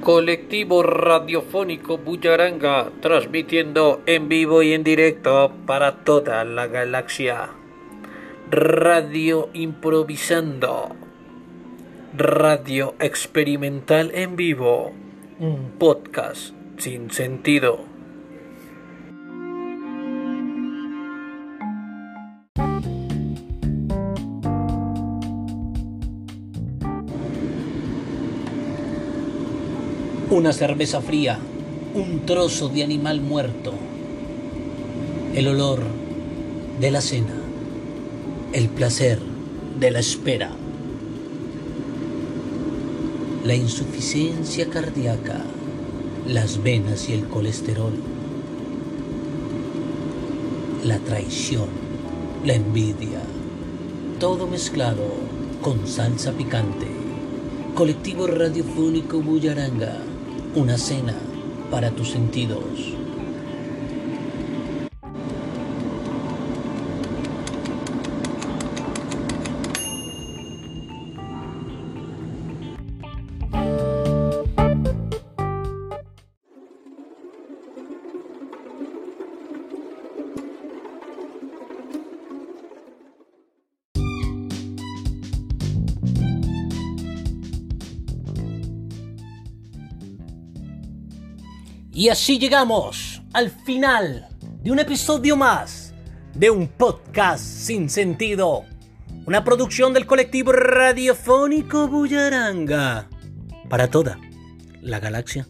Colectivo Radiofónico Bullaranga, transmitiendo en vivo y en directo para toda la galaxia. Radio Improvisando. Radio Experimental en vivo. Un podcast sin sentido. Una cerveza fría, un trozo de animal muerto, el olor de la cena, el placer de la espera, la insuficiencia cardíaca, las venas y el colesterol, la traición, la envidia, todo mezclado con salsa picante. Colectivo Radiofónico Bullaranga una cena para tus sentidos. Y así llegamos al final de un episodio más de un podcast sin sentido. Una producción del colectivo radiofónico Bullaranga. Para toda la galaxia.